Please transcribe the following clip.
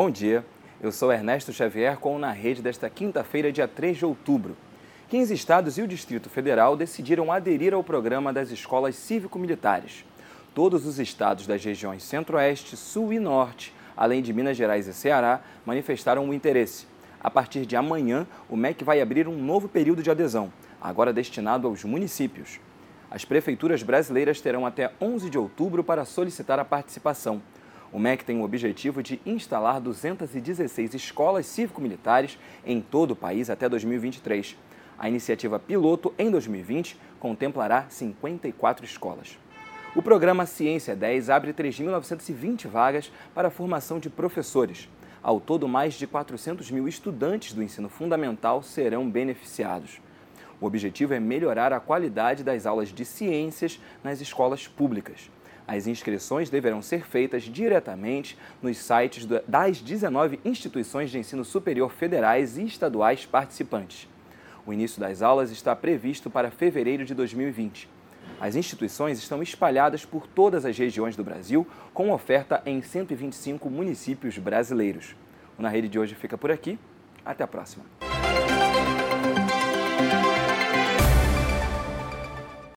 Bom dia, eu sou Ernesto Xavier com o Na Rede desta quinta-feira, dia 3 de outubro. 15 estados e o Distrito Federal decidiram aderir ao programa das escolas cívico-militares. Todos os estados das regiões Centro-Oeste, Sul e Norte, além de Minas Gerais e Ceará, manifestaram o interesse. A partir de amanhã, o MEC vai abrir um novo período de adesão, agora destinado aos municípios. As prefeituras brasileiras terão até 11 de outubro para solicitar a participação. O MEC tem o objetivo de instalar 216 escolas cívico-militares em todo o país até 2023. A iniciativa piloto em 2020 contemplará 54 escolas. O programa Ciência 10 abre 3.920 vagas para a formação de professores. Ao todo, mais de 400 mil estudantes do ensino fundamental serão beneficiados. O objetivo é melhorar a qualidade das aulas de ciências nas escolas públicas. As inscrições deverão ser feitas diretamente nos sites das 19 instituições de ensino superior federais e estaduais participantes. O início das aulas está previsto para fevereiro de 2020. As instituições estão espalhadas por todas as regiões do Brasil, com oferta em 125 municípios brasileiros. O Na Rede de hoje fica por aqui. Até a próxima.